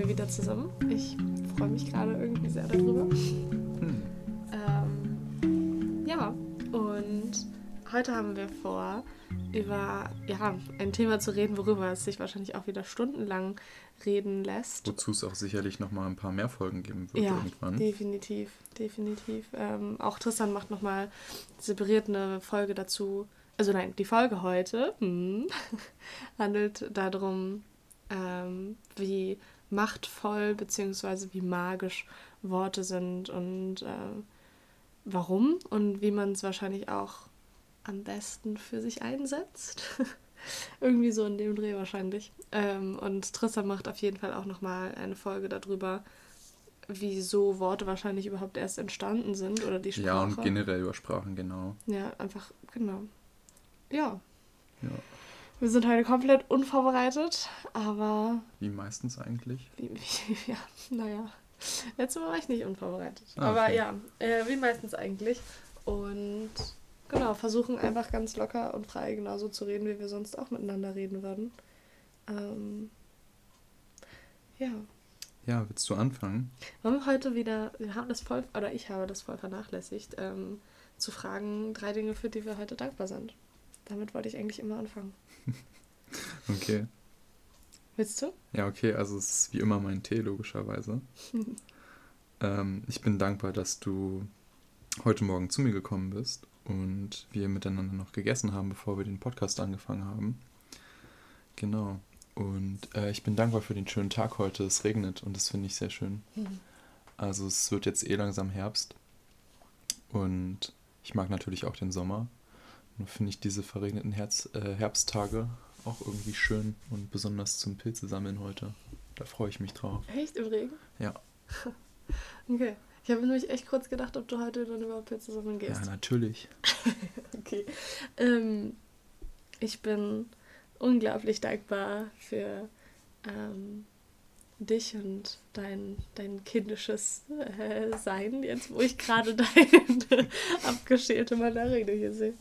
wir wieder zusammen. Ich freue mich gerade irgendwie sehr darüber. Hm. Ähm, ja, und heute haben wir vor, über ja, ein Thema zu reden, worüber es sich wahrscheinlich auch wieder stundenlang reden lässt. Wozu es auch sicherlich nochmal ein paar mehr Folgen geben wird ja, irgendwann. Definitiv, definitiv. Ähm, auch Tristan macht nochmal separiert eine Folge dazu. Also nein, die Folge heute hm, handelt darum, ähm, wie machtvoll bzw. wie magisch Worte sind und äh, warum und wie man es wahrscheinlich auch am besten für sich einsetzt. Irgendwie so in dem Dreh wahrscheinlich. Ähm, und Tristan macht auf jeden Fall auch nochmal eine Folge darüber, wieso Worte wahrscheinlich überhaupt erst entstanden sind oder die Sprache. Ja, und generell über Sprachen, genau. Ja, einfach, genau. Ja. Ja. Wir sind heute komplett unvorbereitet, aber. Wie meistens eigentlich? Wie, wie, ja, naja. Letztes Mal war ich nicht unvorbereitet. Ah, okay. Aber ja, äh, wie meistens eigentlich. Und Genau, versuchen einfach ganz locker und frei genauso zu reden, wie wir sonst auch miteinander reden würden. Ähm, ja. Ja, willst du anfangen? Wollen wir heute wieder, wir haben das voll, oder ich habe das voll vernachlässigt, ähm, zu fragen, drei Dinge, für die wir heute dankbar sind. Damit wollte ich eigentlich immer anfangen. okay. Willst du? Ja, okay, also es ist wie immer mein Tee, logischerweise. ähm, ich bin dankbar, dass du heute Morgen zu mir gekommen bist und wir miteinander noch gegessen haben, bevor wir den Podcast angefangen haben. Genau. Und äh, ich bin dankbar für den schönen Tag heute. Es regnet und das finde ich sehr schön. Mhm. Also es wird jetzt eh langsam Herbst. Und ich mag natürlich auch den Sommer. Nur finde ich diese verregneten Herz, äh, Herbsttage auch irgendwie schön und besonders zum Pilze sammeln heute. Da freue ich mich drauf. Echt im Regen? Ja. okay. Ich habe nämlich echt kurz gedacht, ob du heute dann überhaupt hier zusammen gehst. Ja, natürlich. okay. Ähm, ich bin unglaublich dankbar für ähm, dich und dein, dein kindisches äh, Sein, jetzt wo ich gerade deine abgeschälte Mandarine hier sehe.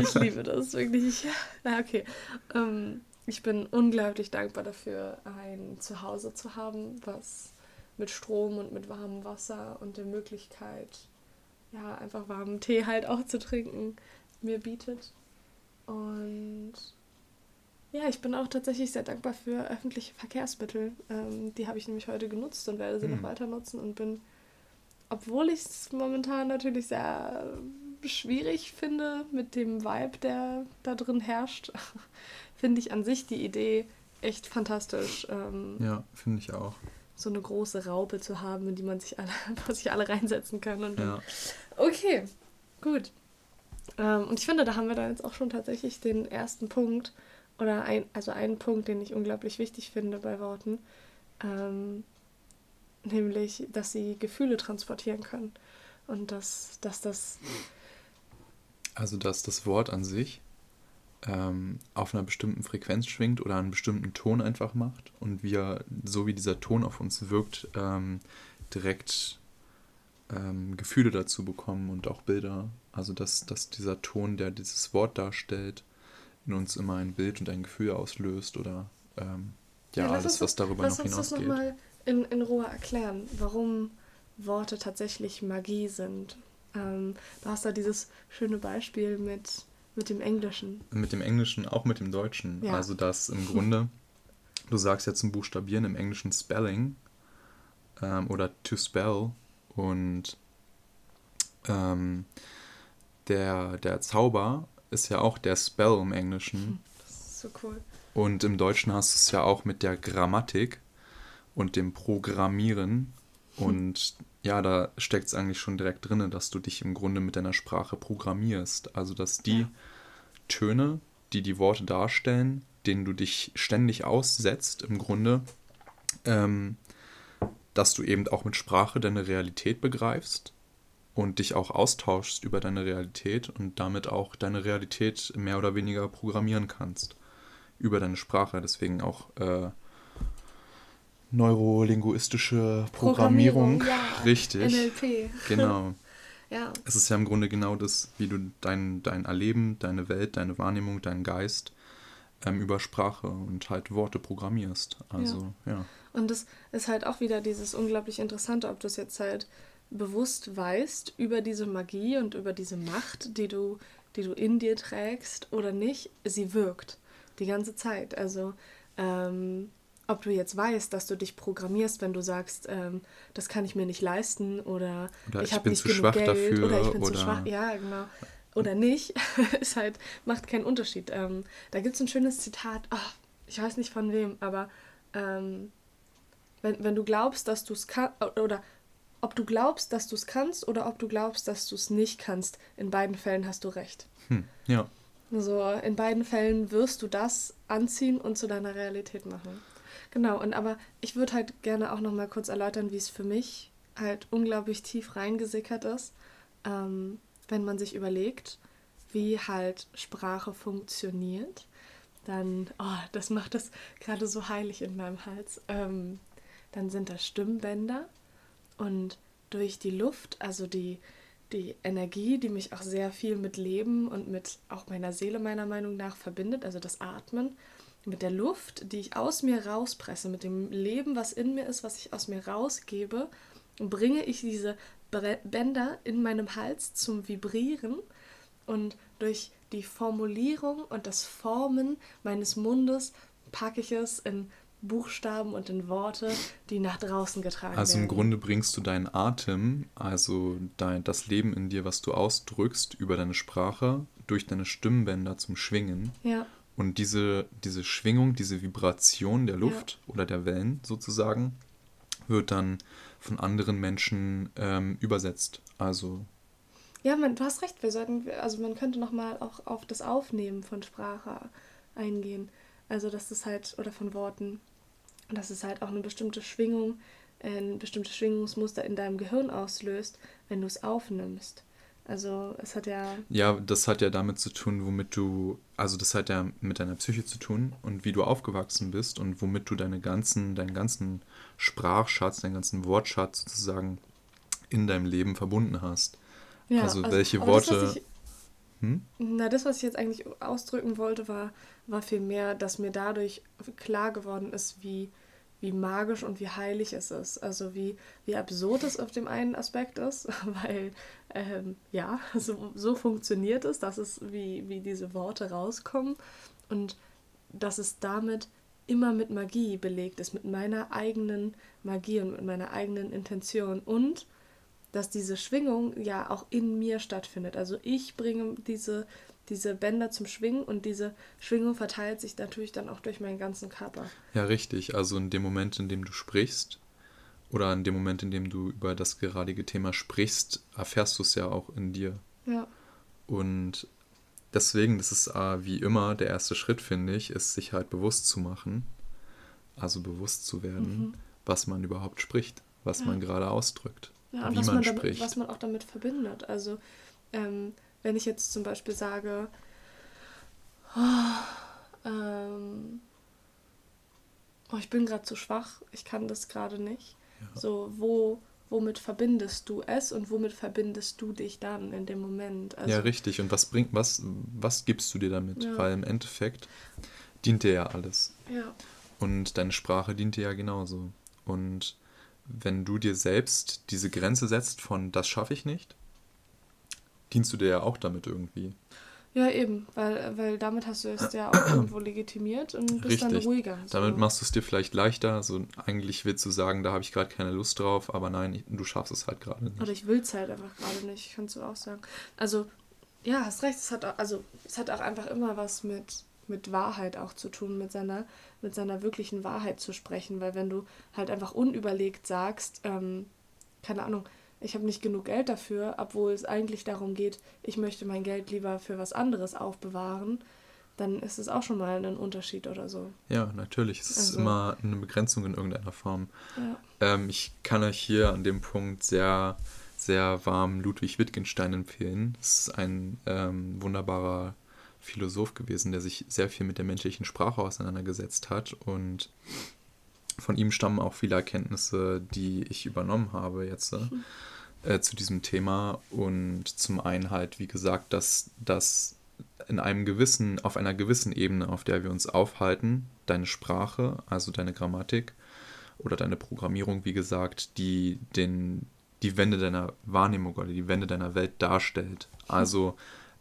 Ich liebe das wirklich. Na, okay. Ähm, ich bin unglaublich dankbar dafür, ein Zuhause zu haben, was mit Strom und mit warmem Wasser und der Möglichkeit, ja, einfach warmen Tee halt auch zu trinken, mir bietet. Und ja, ich bin auch tatsächlich sehr dankbar für öffentliche Verkehrsmittel. Ähm, die habe ich nämlich heute genutzt und werde sie mhm. noch weiter nutzen und bin, obwohl ich es momentan natürlich sehr schwierig finde mit dem Vibe, der da drin herrscht, finde ich an sich die Idee echt fantastisch. Ähm, ja, finde ich auch so eine große Raupe zu haben, in die man sich alle, wo sich alle reinsetzen kann. Und ja. Okay, gut. Ähm, und ich finde, da haben wir dann jetzt auch schon tatsächlich den ersten Punkt oder ein, also einen Punkt, den ich unglaublich wichtig finde bei Worten, ähm, nämlich, dass sie Gefühle transportieren können und dass, dass das also dass das Wort an sich ähm, auf einer bestimmten Frequenz schwingt oder einen bestimmten Ton einfach macht und wir, so wie dieser Ton auf uns wirkt, ähm, direkt ähm, Gefühle dazu bekommen und auch Bilder. Also dass, dass dieser Ton, der dieses Wort darstellt, in uns immer ein Bild und ein Gefühl auslöst oder ähm, ja, ja alles, was darüber noch hinausgeht. Lass uns das nochmal in, in Ruhe erklären, warum Worte tatsächlich Magie sind. Ähm, du hast da dieses schöne Beispiel mit mit dem Englischen. Mit dem Englischen, auch mit dem Deutschen. Ja. Also, dass im Grunde, du sagst ja zum Buchstabieren im Englischen Spelling ähm, oder to spell und ähm, der, der Zauber ist ja auch der Spell im Englischen. Das ist so cool. Und im Deutschen hast du es ja auch mit der Grammatik und dem Programmieren. Und ja, da steckt es eigentlich schon direkt drin, dass du dich im Grunde mit deiner Sprache programmierst. Also, dass die ja. Töne, die die Worte darstellen, denen du dich ständig aussetzt, im Grunde, ähm, dass du eben auch mit Sprache deine Realität begreifst und dich auch austauschst über deine Realität und damit auch deine Realität mehr oder weniger programmieren kannst über deine Sprache. Deswegen auch äh, neurolinguistische Programmierung. Programmierung ja. Richtig. NLP. Genau. ja. Es ist ja im Grunde genau das, wie du dein, dein Erleben, deine Welt, deine Wahrnehmung, deinen Geist ähm, über Sprache und halt Worte programmierst. Also, ja. ja. Und das ist halt auch wieder dieses unglaublich Interessante, ob du es jetzt halt bewusst weißt über diese Magie und über diese Macht, die du, die du in dir trägst oder nicht, sie wirkt die ganze Zeit. Also ähm, ob du jetzt weißt, dass du dich programmierst, wenn du sagst, ähm, das kann ich mir nicht leisten oder, oder ich, ich habe nicht genug Geld dafür, oder ich bin oder zu schwach, ja genau, oder nicht, ist halt macht keinen Unterschied. Ähm, da gibt es ein schönes Zitat, oh, ich weiß nicht von wem, aber ähm, wenn, wenn du glaubst, dass du es kannst oder ob du glaubst, dass du es kannst oder ob du glaubst, dass du es nicht kannst, in beiden Fällen hast du recht. Hm, ja. Also in beiden Fällen wirst du das anziehen und zu deiner Realität machen. Genau, und aber ich würde halt gerne auch noch mal kurz erläutern, wie es für mich halt unglaublich tief reingesickert ist, ähm, wenn man sich überlegt, wie halt Sprache funktioniert. Dann, oh, das macht das gerade so heilig in meinem Hals. Ähm, dann sind das Stimmbänder und durch die Luft, also die, die Energie, die mich auch sehr viel mit Leben und mit auch meiner Seele meiner Meinung nach verbindet, also das Atmen, mit der Luft, die ich aus mir rauspresse, mit dem Leben, was in mir ist, was ich aus mir rausgebe, bringe ich diese Bänder in meinem Hals zum Vibrieren und durch die Formulierung und das Formen meines Mundes packe ich es in Buchstaben und in Worte, die nach draußen getragen also werden. Also im Grunde bringst du deinen Atem, also dein, das Leben in dir, was du ausdrückst, über deine Sprache, durch deine Stimmbänder zum Schwingen. Ja. Und diese, diese Schwingung, diese Vibration der Luft ja. oder der Wellen sozusagen, wird dann von anderen Menschen ähm, übersetzt. Also. Ja, man, du hast recht, wir sollten, also man könnte nochmal auch auf das Aufnehmen von Sprache eingehen. Also dass es halt, oder von Worten, dass es halt auch eine bestimmte Schwingung, ein bestimmtes Schwingungsmuster in deinem Gehirn auslöst, wenn du es aufnimmst. Also es hat ja. Ja, das hat ja damit zu tun, womit du, also das hat ja mit deiner Psyche zu tun und wie du aufgewachsen bist und womit du deine ganzen, deinen ganzen Sprachschatz, deinen ganzen Wortschatz sozusagen in deinem Leben verbunden hast. Ja, also, also welche Worte. Das, ich, hm? Na, das, was ich jetzt eigentlich ausdrücken wollte, war, war vielmehr, dass mir dadurch klar geworden ist, wie wie magisch und wie heilig es ist. Also wie, wie absurd es auf dem einen Aspekt ist, weil ähm, ja, so, so funktioniert es, dass es wie, wie diese Worte rauskommen und dass es damit immer mit Magie belegt ist, mit meiner eigenen Magie und mit meiner eigenen Intention und dass diese Schwingung ja auch in mir stattfindet. Also ich bringe diese diese Bänder zum Schwingen und diese Schwingung verteilt sich natürlich dann auch durch meinen ganzen Körper. Ja, richtig. Also in dem Moment, in dem du sprichst oder in dem Moment, in dem du über das geradige Thema sprichst, erfährst du es ja auch in dir. Ja. Und deswegen, das ist äh, wie immer der erste Schritt, finde ich, ist sich halt bewusst zu machen, also bewusst zu werden, mhm. was man überhaupt spricht, was ja. man gerade ausdrückt, ja, wie man, man damit, spricht. Was man auch damit verbindet. Also ähm, wenn ich jetzt zum Beispiel sage, oh, ähm, oh, ich bin gerade zu schwach, ich kann das gerade nicht. Ja. So, wo, womit verbindest du es und womit verbindest du dich dann in dem Moment? Also, ja, richtig. Und was bringt, was, was gibst du dir damit? Ja. Weil im Endeffekt dient dir ja alles. Ja. Und deine Sprache dient dir ja genauso. Und wenn du dir selbst diese Grenze setzt von das schaffe ich nicht, dienst du dir ja auch damit irgendwie. Ja, eben, weil, weil damit hast du es ja auch irgendwo legitimiert und bist Richtig. dann ruhiger. So. Damit machst du es dir vielleicht leichter. Also eigentlich willst du sagen, da habe ich gerade keine Lust drauf, aber nein, du schaffst es halt gerade nicht. Oder ich will es halt einfach gerade nicht, kannst du auch sagen. Also, ja, hast recht, es hat auch, also es hat auch einfach immer was mit, mit Wahrheit auch zu tun, mit seiner, mit seiner wirklichen Wahrheit zu sprechen, weil wenn du halt einfach unüberlegt sagst, ähm, keine Ahnung, ich habe nicht genug Geld dafür, obwohl es eigentlich darum geht, ich möchte mein Geld lieber für was anderes aufbewahren, dann ist es auch schon mal ein Unterschied oder so. Ja, natürlich. Es also, ist immer eine Begrenzung in irgendeiner Form. Ja. Ähm, ich kann euch hier an dem Punkt sehr, sehr warm Ludwig Wittgenstein empfehlen. Es ist ein ähm, wunderbarer Philosoph gewesen, der sich sehr viel mit der menschlichen Sprache auseinandergesetzt hat und von ihm stammen auch viele Erkenntnisse, die ich übernommen habe jetzt. Mhm äh, zu diesem Thema. Und zum einen halt, wie gesagt, dass, dass in einem gewissen, auf einer gewissen Ebene, auf der wir uns aufhalten, deine Sprache, also deine Grammatik oder deine Programmierung, wie gesagt, die den, die Wände deiner Wahrnehmung oder die Wände deiner Welt darstellt. Also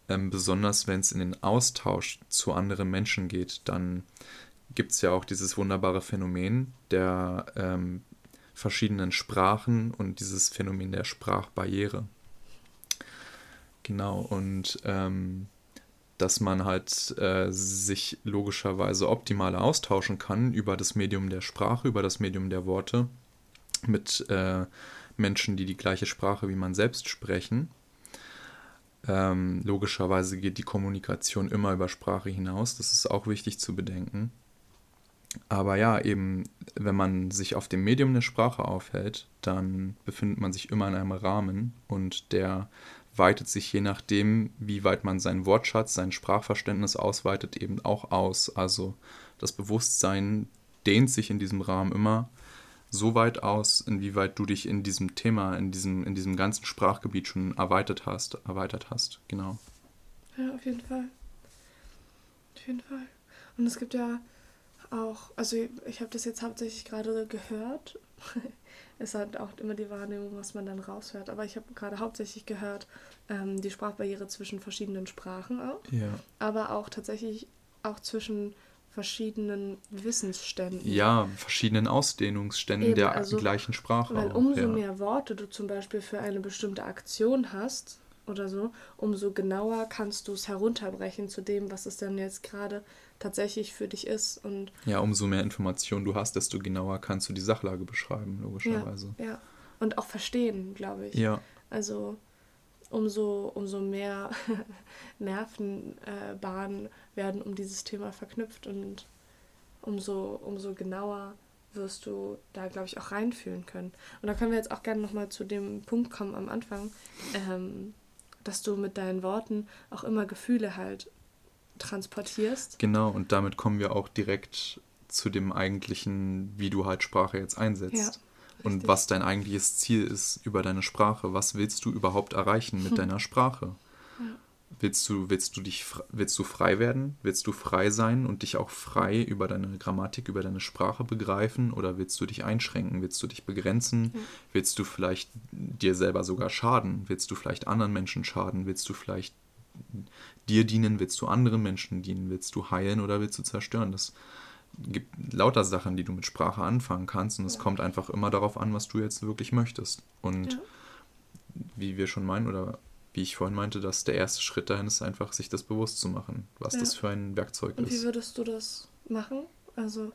ähm, besonders wenn es in den Austausch zu anderen Menschen geht, dann gibt es ja auch dieses wunderbare Phänomen der ähm, verschiedenen Sprachen und dieses Phänomen der Sprachbarriere. Genau, und ähm, dass man halt äh, sich logischerweise optimal austauschen kann über das Medium der Sprache, über das Medium der Worte mit äh, Menschen, die die gleiche Sprache wie man selbst sprechen. Ähm, logischerweise geht die Kommunikation immer über Sprache hinaus, das ist auch wichtig zu bedenken. Aber ja, eben, wenn man sich auf dem Medium der Sprache aufhält, dann befindet man sich immer in einem Rahmen und der weitet sich je nachdem, wie weit man seinen Wortschatz, sein Sprachverständnis ausweitet, eben auch aus. Also das Bewusstsein dehnt sich in diesem Rahmen immer so weit aus, inwieweit du dich in diesem Thema, in diesem, in diesem ganzen Sprachgebiet schon erweitert hast, erweitert hast, genau. Ja, auf jeden Fall. Auf jeden Fall. Und es gibt ja auch, also ich habe das jetzt hauptsächlich gerade gehört. es hat auch immer die Wahrnehmung, was man dann raushört. Aber ich habe gerade hauptsächlich gehört, ähm, die Sprachbarriere zwischen verschiedenen Sprachen auch. Ja. Aber auch tatsächlich auch zwischen verschiedenen Wissensständen. Ja, verschiedenen Ausdehnungsständen Eben, der also, gleichen Sprache. Weil auch, umso ja. mehr Worte du zum Beispiel für eine bestimmte Aktion hast oder so, umso genauer kannst du es herunterbrechen zu dem, was es denn jetzt gerade tatsächlich für dich ist. Und ja, umso mehr Informationen du hast, desto genauer kannst du die Sachlage beschreiben, logischerweise. Ja, ja. und auch verstehen, glaube ich. Ja. Also umso, umso mehr Nervenbahnen äh, werden um dieses Thema verknüpft und umso, umso genauer wirst du da, glaube ich, auch reinfühlen können. Und da können wir jetzt auch gerne nochmal zu dem Punkt kommen am Anfang, ähm, dass du mit deinen Worten auch immer Gefühle halt transportierst. Genau, und damit kommen wir auch direkt zu dem eigentlichen, wie du halt Sprache jetzt einsetzt. Ja, und was dein eigentliches Ziel ist über deine Sprache. Was willst du überhaupt erreichen mit hm. deiner Sprache? Willst du, willst du dich, willst du frei werden? Willst du frei sein und dich auch frei über deine Grammatik, über deine Sprache begreifen? Oder willst du dich einschränken? Willst du dich begrenzen? Ja. Willst du vielleicht dir selber sogar schaden? Willst du vielleicht anderen Menschen schaden? Willst du vielleicht dir dienen, willst du anderen Menschen dienen, willst du heilen oder willst du zerstören? Das gibt lauter Sachen, die du mit Sprache anfangen kannst und es ja. kommt einfach immer darauf an, was du jetzt wirklich möchtest. Und ja. wie wir schon meinen oder wie ich vorhin meinte, dass der erste Schritt dahin ist einfach, sich das bewusst zu machen, was ja. das für ein Werkzeug und ist. Und wie würdest du das machen? Also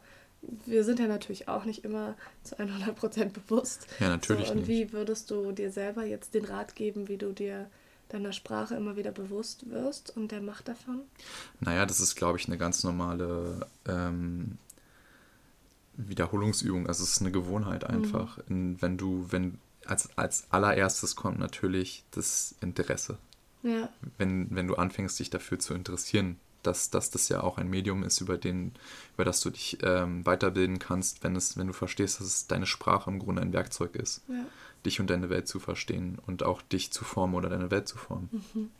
wir sind ja natürlich auch nicht immer zu 100% bewusst. Ja, natürlich so, und nicht. wie würdest du dir selber jetzt den Rat geben, wie du dir deiner Sprache immer wieder bewusst wirst und der Macht davon? Naja, das ist, glaube ich, eine ganz normale ähm, Wiederholungsübung. Also es ist eine Gewohnheit mhm. einfach. Mhm. In, wenn du, wenn als, als allererstes kommt natürlich das Interesse. Ja. Wenn, wenn du anfängst, dich dafür zu interessieren, dass, dass das ja auch ein Medium ist, über, den, über das du dich ähm, weiterbilden kannst, wenn, es, wenn du verstehst, dass es deine Sprache im Grunde ein Werkzeug ist. Ja dich und deine Welt zu verstehen und auch dich zu formen oder deine Welt zu formen. Mhm.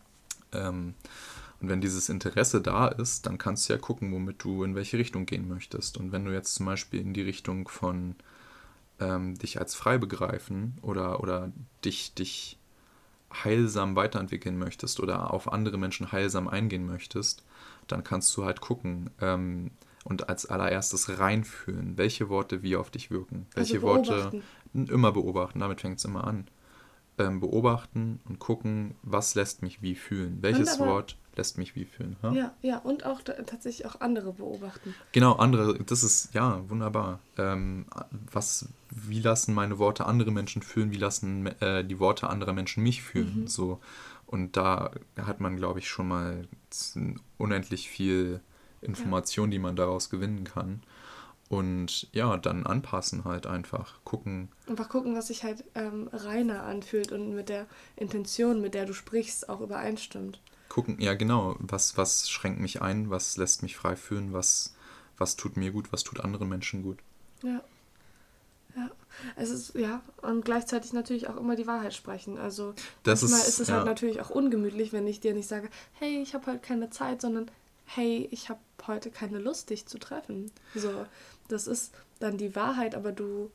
Ähm, und wenn dieses Interesse da ist, dann kannst du ja gucken, womit du in welche Richtung gehen möchtest. Und wenn du jetzt zum Beispiel in die Richtung von ähm, dich als frei begreifen oder, oder dich, dich heilsam weiterentwickeln möchtest oder auf andere Menschen heilsam eingehen möchtest, dann kannst du halt gucken, ähm, und als allererstes reinfühlen, welche Worte wie auf dich wirken. Also welche also Worte immer beobachten, damit fängt es immer an. Ähm, beobachten und gucken, was lässt mich wie fühlen. Welches Wort lässt mich wie fühlen. Ha? Ja, ja, und auch tatsächlich auch andere beobachten. Genau, andere, das ist, ja, wunderbar. Ähm, was, wie lassen meine Worte andere Menschen fühlen, wie lassen äh, die Worte anderer Menschen mich fühlen. Mhm. So. Und da hat man, glaube ich, schon mal unendlich viel Information, ja. die man daraus gewinnen kann. Und ja, dann anpassen halt einfach. Gucken. Einfach gucken, was sich halt ähm, reiner anfühlt und mit der Intention, mit der du sprichst, auch übereinstimmt. Gucken, ja genau, was, was schränkt mich ein, was lässt mich frei fühlen, was, was tut mir gut, was tut anderen Menschen gut. Ja. Ja, es ist, ja, und gleichzeitig natürlich auch immer die Wahrheit sprechen. Also Das manchmal ist- ist, es ja. halt natürlich auch ungemütlich, wenn ich dir nicht sage, hey, ich habe heute keine Zeit, sondern hey, ich habe heute keine Lust, dich zu treffen. So, das ist dann die Wahrheit, aber du.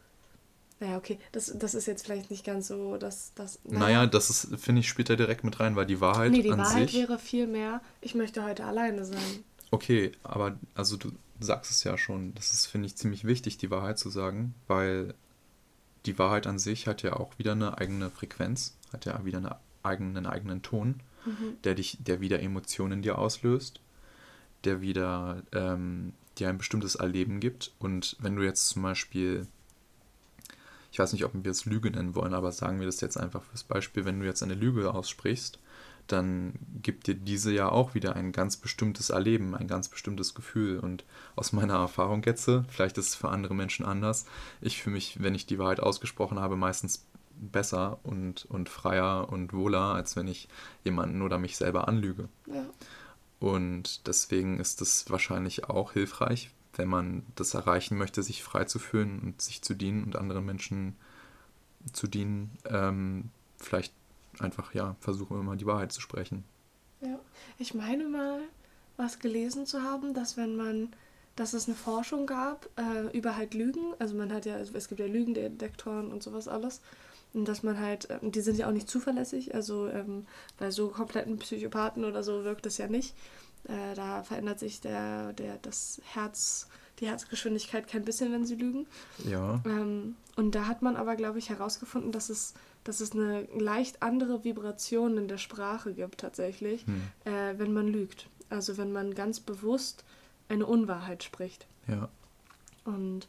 Naja, okay, das, das ist jetzt vielleicht nicht ganz so, dass das. Naja, das ist, finde ich, da direkt mit rein, weil die Wahrheit nee, die an Wahrheit sich. wäre viel mehr, ich möchte heute alleine sein. Okay, aber also du sagst es ja schon, das ist, finde ich, ziemlich wichtig, die Wahrheit zu sagen, weil die Wahrheit an sich hat ja auch wieder eine eigene Frequenz, hat ja wieder eine eigenen, einen eigenen Ton, der dich, der wieder Emotionen in dir auslöst, der wieder ähm, dir ein bestimmtes Erleben gibt. Und wenn du jetzt zum Beispiel, ich weiß nicht, ob wir es Lüge nennen wollen, aber sagen wir das jetzt einfach fürs Beispiel, wenn du jetzt eine Lüge aussprichst, dann gibt dir diese ja auch wieder ein ganz bestimmtes Erleben, ein ganz bestimmtes Gefühl. Und aus meiner Erfahrung jetzt, vielleicht ist es für andere Menschen anders, ich fühle mich, wenn ich die Wahrheit ausgesprochen habe, meistens besser und, und freier und wohler, als wenn ich jemanden oder mich selber anlüge. Ja. Und deswegen ist es wahrscheinlich auch hilfreich, wenn man das erreichen möchte, sich frei zu fühlen und sich zu dienen und anderen Menschen zu dienen, ähm, vielleicht einfach, ja, versuchen immer die Wahrheit zu sprechen. Ja, ich meine mal, was gelesen zu haben, dass wenn man, dass es eine Forschung gab äh, über halt Lügen, also man hat ja, es gibt ja Lügendetektoren und sowas alles, und dass man halt, ähm, die sind ja auch nicht zuverlässig, also ähm, bei so kompletten Psychopathen oder so wirkt es ja nicht. Äh, da verändert sich der, der, das Herz, die Herzgeschwindigkeit kein bisschen, wenn sie lügen. Ja, Ähm, und da hat man aber, glaube ich, herausgefunden, dass es, dass es eine leicht andere Vibration in der Sprache gibt tatsächlich, Hm. äh, wenn man lügt. Also wenn man ganz bewusst eine Unwahrheit spricht. ja, Und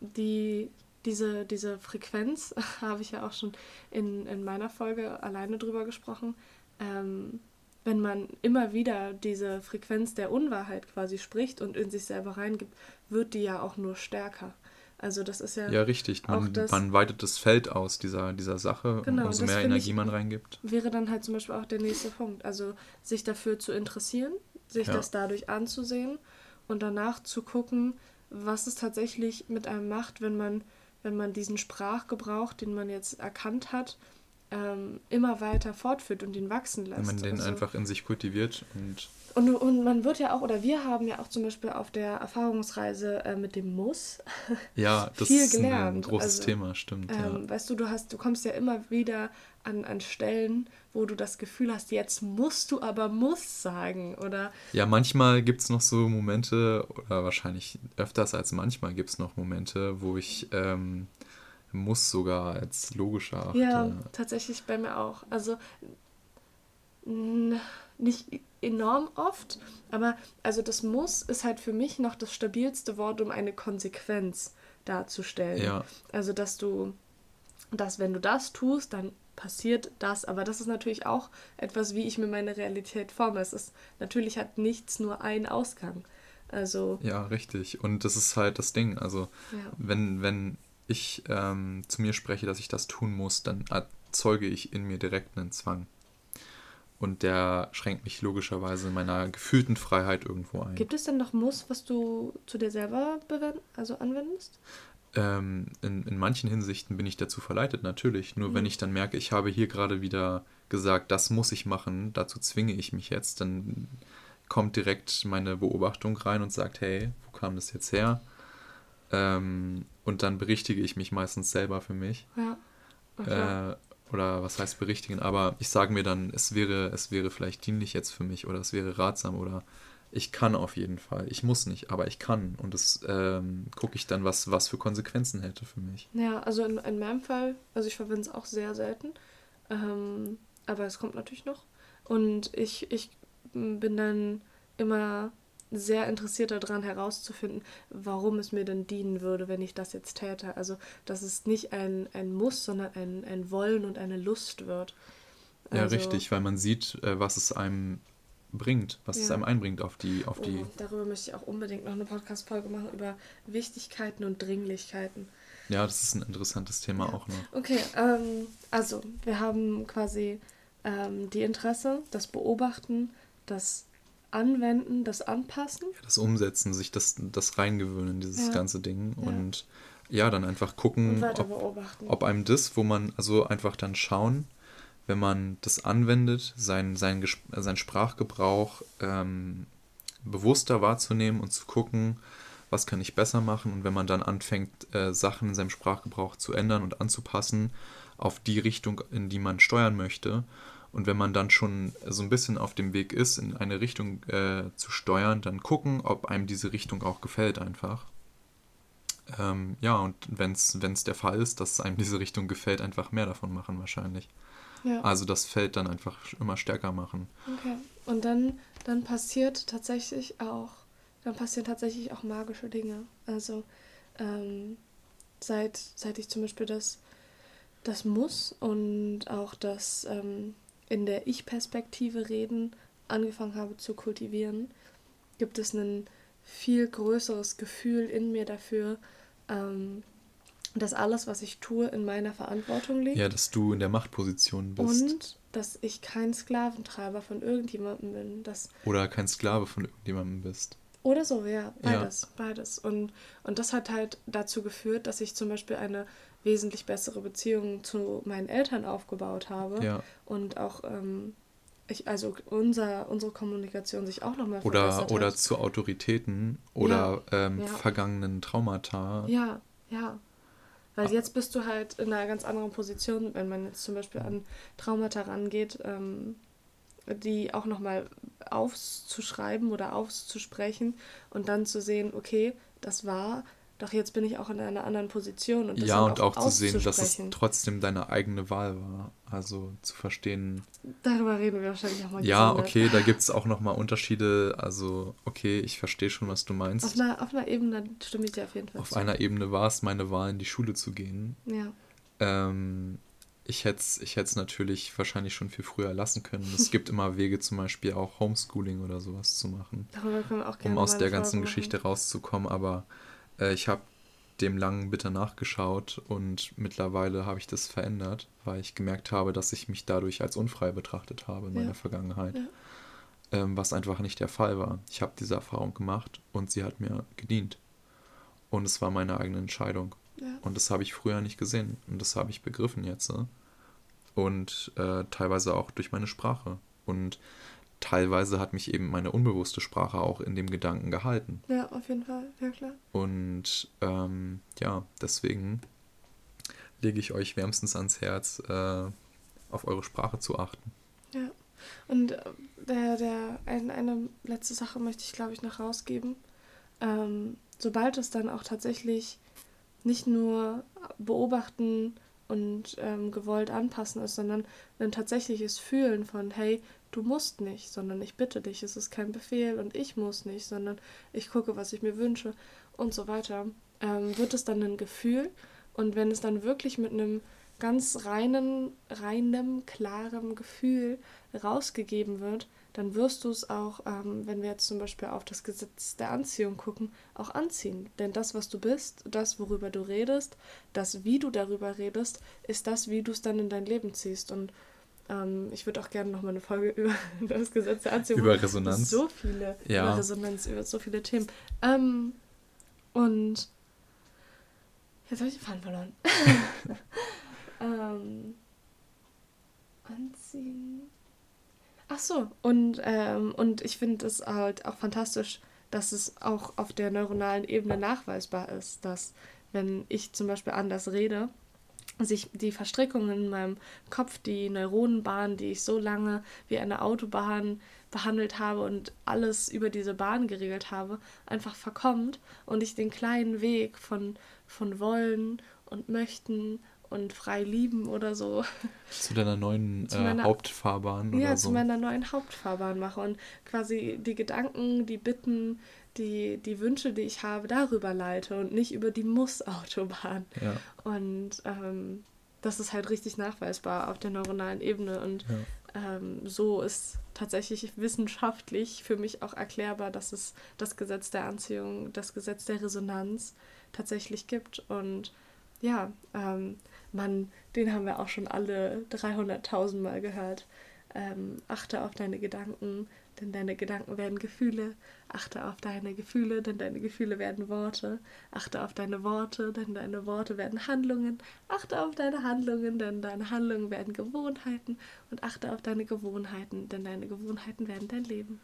die, diese, diese Frequenz habe ich ja auch schon in, in meiner Folge alleine drüber gesprochen. Ähm, wenn man immer wieder diese Frequenz der Unwahrheit quasi spricht und in sich selber reingibt, wird die ja auch nur stärker. Also das ist ja, ja, richtig. auch Man, das- man weitet das Feld aus dieser, dieser Sache, Genau, umso mehr Energie ich- man reingibt. wäre dann halt zum Beispiel auch der nächste Punkt. Also sich dafür zu interessieren, sich Ja. das dadurch anzusehen und danach zu gucken, was es tatsächlich mit einem macht, wenn man, wenn man diesen Sprachgebrauch, den man jetzt erkannt hat, ähm, immer weiter fortführt und ihn wachsen lässt. Wenn man den Also- einfach in sich kultiviert und und, und man wird ja auch, oder wir haben ja auch zum Beispiel auf der Erfahrungsreise äh, mit dem Muss ja, das Viel ist ein gelernt. großes Also, Thema, stimmt. ja. Ähm, weißt du, du hast, du kommst ja immer wieder an, an Stellen, wo du das Gefühl hast, jetzt musst du aber muss sagen. Oder Ja, manchmal gibt es noch so Momente, oder wahrscheinlich öfters als manchmal gibt es noch Momente, wo ich ähm, muss sogar als logischer achte. ja, tatsächlich bei mir auch. Also nicht enorm oft, aber also das muss ist halt für mich noch das stabilste Wort, um eine Konsequenz darzustellen. Ja. Also dass du, dass wenn du das tust, dann passiert das. Aber das ist natürlich auch etwas, wie ich mir meine Realität forme. Es ist natürlich hat nichts nur einen Ausgang. Also Ja, richtig. Und das ist halt das Ding. Also, Ja. wenn, wenn ich ähm, zu mir spreche, dass ich das tun muss, dann erzeuge ich in mir direkt einen Zwang. Und der schränkt mich logischerweise in meiner gefühlten Freiheit irgendwo ein. gibt es denn noch Muss, was du zu dir selber also anwendest? Ähm, in, in manchen Hinsichten bin ich dazu verleitet, natürlich. Nur Mhm. wenn ich dann merke, ich habe hier gerade wieder gesagt, das muss ich machen, dazu zwinge ich mich jetzt, dann kommt direkt meine Beobachtung rein und sagt, hey, wo kam das jetzt her? Ähm, und dann berichtige ich mich meistens selber für mich. Ja. Okay. Äh, oder was heißt berichtigen? Aber ich sage mir dann, es wäre, es wäre vielleicht dienlich jetzt für mich oder es wäre ratsam oder ich kann auf jeden Fall. Ich muss nicht, aber ich kann. Und das ähm, gucke ich dann, was, was für Konsequenzen hätte für mich. Ja, also in, in meinem Fall, also ich verwende es auch sehr selten, ähm, aber es kommt natürlich noch. Und ich, ich bin dann immer sehr interessiert daran herauszufinden, warum es mir denn dienen würde, wenn ich das jetzt täte. Also, dass es nicht ein, ein Muss, sondern ein, ein Wollen und eine Lust wird. Ja, Also- richtig, weil man sieht, äh, was es einem bringt, was es Ja. einem einbringt auf die, auf die. Oh, darüber möchte ich auch unbedingt noch eine Podcast-Folge machen über Wichtigkeiten und Dringlichkeiten. Ja, das ist ein interessantes Thema Ja. auch noch. Okay, ähm, also wir haben quasi ähm, die Interesse, das Beobachten, das Anwenden, das Anpassen. Das Umsetzen, sich das, das reingewöhnen, dieses Ja. ganze Ding. Ja. Und ja, dann einfach gucken, ob, ob einem das, wo man, also einfach dann schauen, wenn man das anwendet, sein, sein, sein Sprachgebrauch ähm, bewusster wahrzunehmen und zu gucken, was kann ich besser machen. Und wenn man dann anfängt, äh, Sachen in seinem Sprachgebrauch zu ändern und anzupassen auf die Richtung, in die man steuern möchte, und wenn man dann schon so ein bisschen auf dem Weg ist, in eine Richtung äh, zu steuern, dann gucken, ob einem diese Richtung auch gefällt einfach. Ähm, ja, und wenn es der Fall ist, dass einem diese Richtung gefällt, einfach mehr davon machen wahrscheinlich. Ja. Also das Feld dann einfach immer stärker machen. Okay. Und dann, dann passiert tatsächlich auch, dann passieren tatsächlich auch magische Dinge. Also ähm, seit, seit ich zum Beispiel das, das Muss und auch das ähm, in der Ich-Perspektive reden angefangen habe zu kultivieren, gibt es ein viel größeres Gefühl in mir dafür, ähm, dass alles, was ich tue, in meiner Verantwortung liegt. Ja, dass du in der Machtposition bist. Und dass ich kein Sklaventreiber von irgendjemandem bin. Dass Oder kein Sklave von irgendjemandem bist. Oder so, ja, beides, ja. beides. Und, und das hat halt dazu geführt, dass ich zum Beispiel eine wesentlich bessere Beziehung zu meinen Eltern aufgebaut habe. Ja. Und auch, ähm, ich, also unser, unsere Kommunikation sich auch nochmal verbessert Oder hat. zu Autoritäten oder ja, ähm, ja. vergangenen Traumata. Ja, ja. Weil jetzt bist du halt in einer ganz anderen Position, wenn man jetzt zum Beispiel an Traumata rangeht, ähm, die auch nochmal aufzuschreiben oder aufzusprechen und dann zu sehen, okay, das war, doch jetzt bin ich auch in einer anderen Position. Und ja, und auch, auch zu sehen, dass es trotzdem deine eigene Wahl war. Also zu verstehen. Darüber reden wir wahrscheinlich auch mal. Ja, gesondert. okay, da gibt es auch nochmal Unterschiede. Also, okay, ich verstehe schon, was du meinst. Auf einer, auf einer Ebene stimme ich dir auf jeden Fall Auf zu. einer Ebene war es meine Wahl, in die Schule zu gehen. Ja. Ähm, ich hätte es ich natürlich wahrscheinlich schon viel früher lassen können. Es gibt immer Wege, zum Beispiel auch Homeschooling oder sowas zu machen. Darüber können wir auch gerne Um aus der ganzen. Geschichte rauszukommen. Aber äh, ich habe dem lang bitter nachgeschaut und mittlerweile habe ich das verändert, weil ich gemerkt habe, dass ich mich dadurch als unfrei betrachtet habe in ja. meiner Vergangenheit. Ja. Ähm, was einfach nicht der Fall war. Ich habe diese Erfahrung gemacht und sie hat mir gedient. Und es war meine eigene Entscheidung. Ja. Und das habe ich früher nicht gesehen. Und das habe ich begriffen jetzt. Ne? Und äh, teilweise auch durch meine Sprache. Und teilweise hat mich eben meine unbewusste Sprache auch in dem Gedanken gehalten. Ja, auf jeden Fall, ja klar. Und ähm, ja, deswegen lege ich euch wärmstens ans Herz, äh, auf eure Sprache zu achten. Ja, und äh, der, der, ein, eine letzte Sache möchte ich, glaube ich, noch rausgeben. Ähm, sobald es dann auch tatsächlich nicht nur beobachten und ähm, gewollt anpassen ist, sondern ein tatsächliches Fühlen von, hey, du musst nicht, sondern ich bitte dich, es ist kein Befehl und ich muss nicht, sondern ich gucke, was ich mir wünsche und so weiter, ähm, wird es dann ein Gefühl? Und wenn es dann wirklich mit einem ganz reinen, reinem, klaren Gefühl rausgegeben wird, dann wirst du es auch, ähm, wenn wir jetzt zum Beispiel auf das Gesetz der Anziehung gucken, auch anziehen. Denn das, was du bist, das, worüber du redest, das, wie du darüber redest, ist das, wie du es dann in dein Leben ziehst. Und ähm, ich würde auch gerne nochmal eine Folge über das Gesetz der Anziehung Über Resonanz. So viele, ja. über Resonanz, über so viele Themen. Ähm, und jetzt habe ich den Faden verloren. ähm, anziehen. Ach so, und, ähm, und ich finde es halt auch fantastisch, dass es auch auf der neuronalen Ebene nachweisbar ist, dass wenn ich zum Beispiel anders rede, sich die Verstrickungen in meinem Kopf, die Neuronenbahn, die ich so lange wie eine Autobahn behandelt habe und alles über diese Bahn geregelt habe, einfach verkommt und ich den kleinen Weg von, von wollen und möchten und frei lieben oder so. Zu deiner neuen zu meiner, äh, Hauptfahrbahn ja, so. zu meiner neuen Hauptfahrbahn mache und quasi die Gedanken, die Bitten, die, die Wünsche, die ich habe, darüber leite und nicht über die Muss-Autobahn. Ja. Und ähm, das ist halt richtig nachweisbar auf der neuronalen Ebene. Und ja. ähm, so ist tatsächlich wissenschaftlich für mich auch erklärbar, dass es das Gesetz der Anziehung, das Gesetz der Resonanz tatsächlich gibt. Und ja, ähm, man, den haben wir auch schon alle 300.000 Mal gehört. Ähm, achte auf deine Gedanken, denn deine Gedanken werden Gefühle. Achte auf deine Gefühle, denn deine Gefühle werden Worte. Achte auf deine Worte, denn deine Worte werden Handlungen. Achte auf deine Handlungen, denn deine Handlungen werden Gewohnheiten. Und achte auf deine Gewohnheiten, denn deine Gewohnheiten werden dein Leben.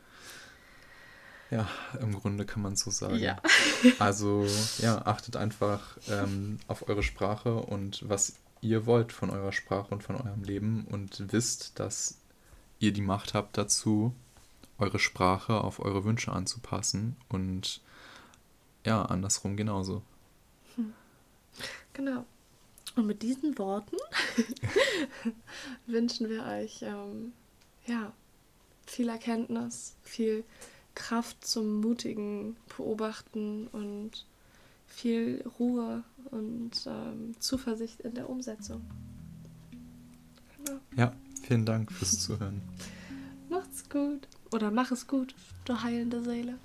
Ja, im Grunde kann man so sagen. Ja. also, ja, achtet einfach ähm, auf eure Sprache und was ihr wollt von eurer Sprache und von eurem Leben und wisst, dass ihr die Macht habt dazu, eure Sprache auf eure Wünsche anzupassen und ja, andersrum genauso. Hm. Genau. Und mit diesen Worten wünschen wir euch ähm, ja, viel Erkenntnis, viel Kraft zum mutigen Beobachten und viel Ruhe und ähm, Zuversicht in der Umsetzung. Genau. Ja, vielen Dank fürs Zuhören. Macht's gut oder mach es gut, du heilende Seele.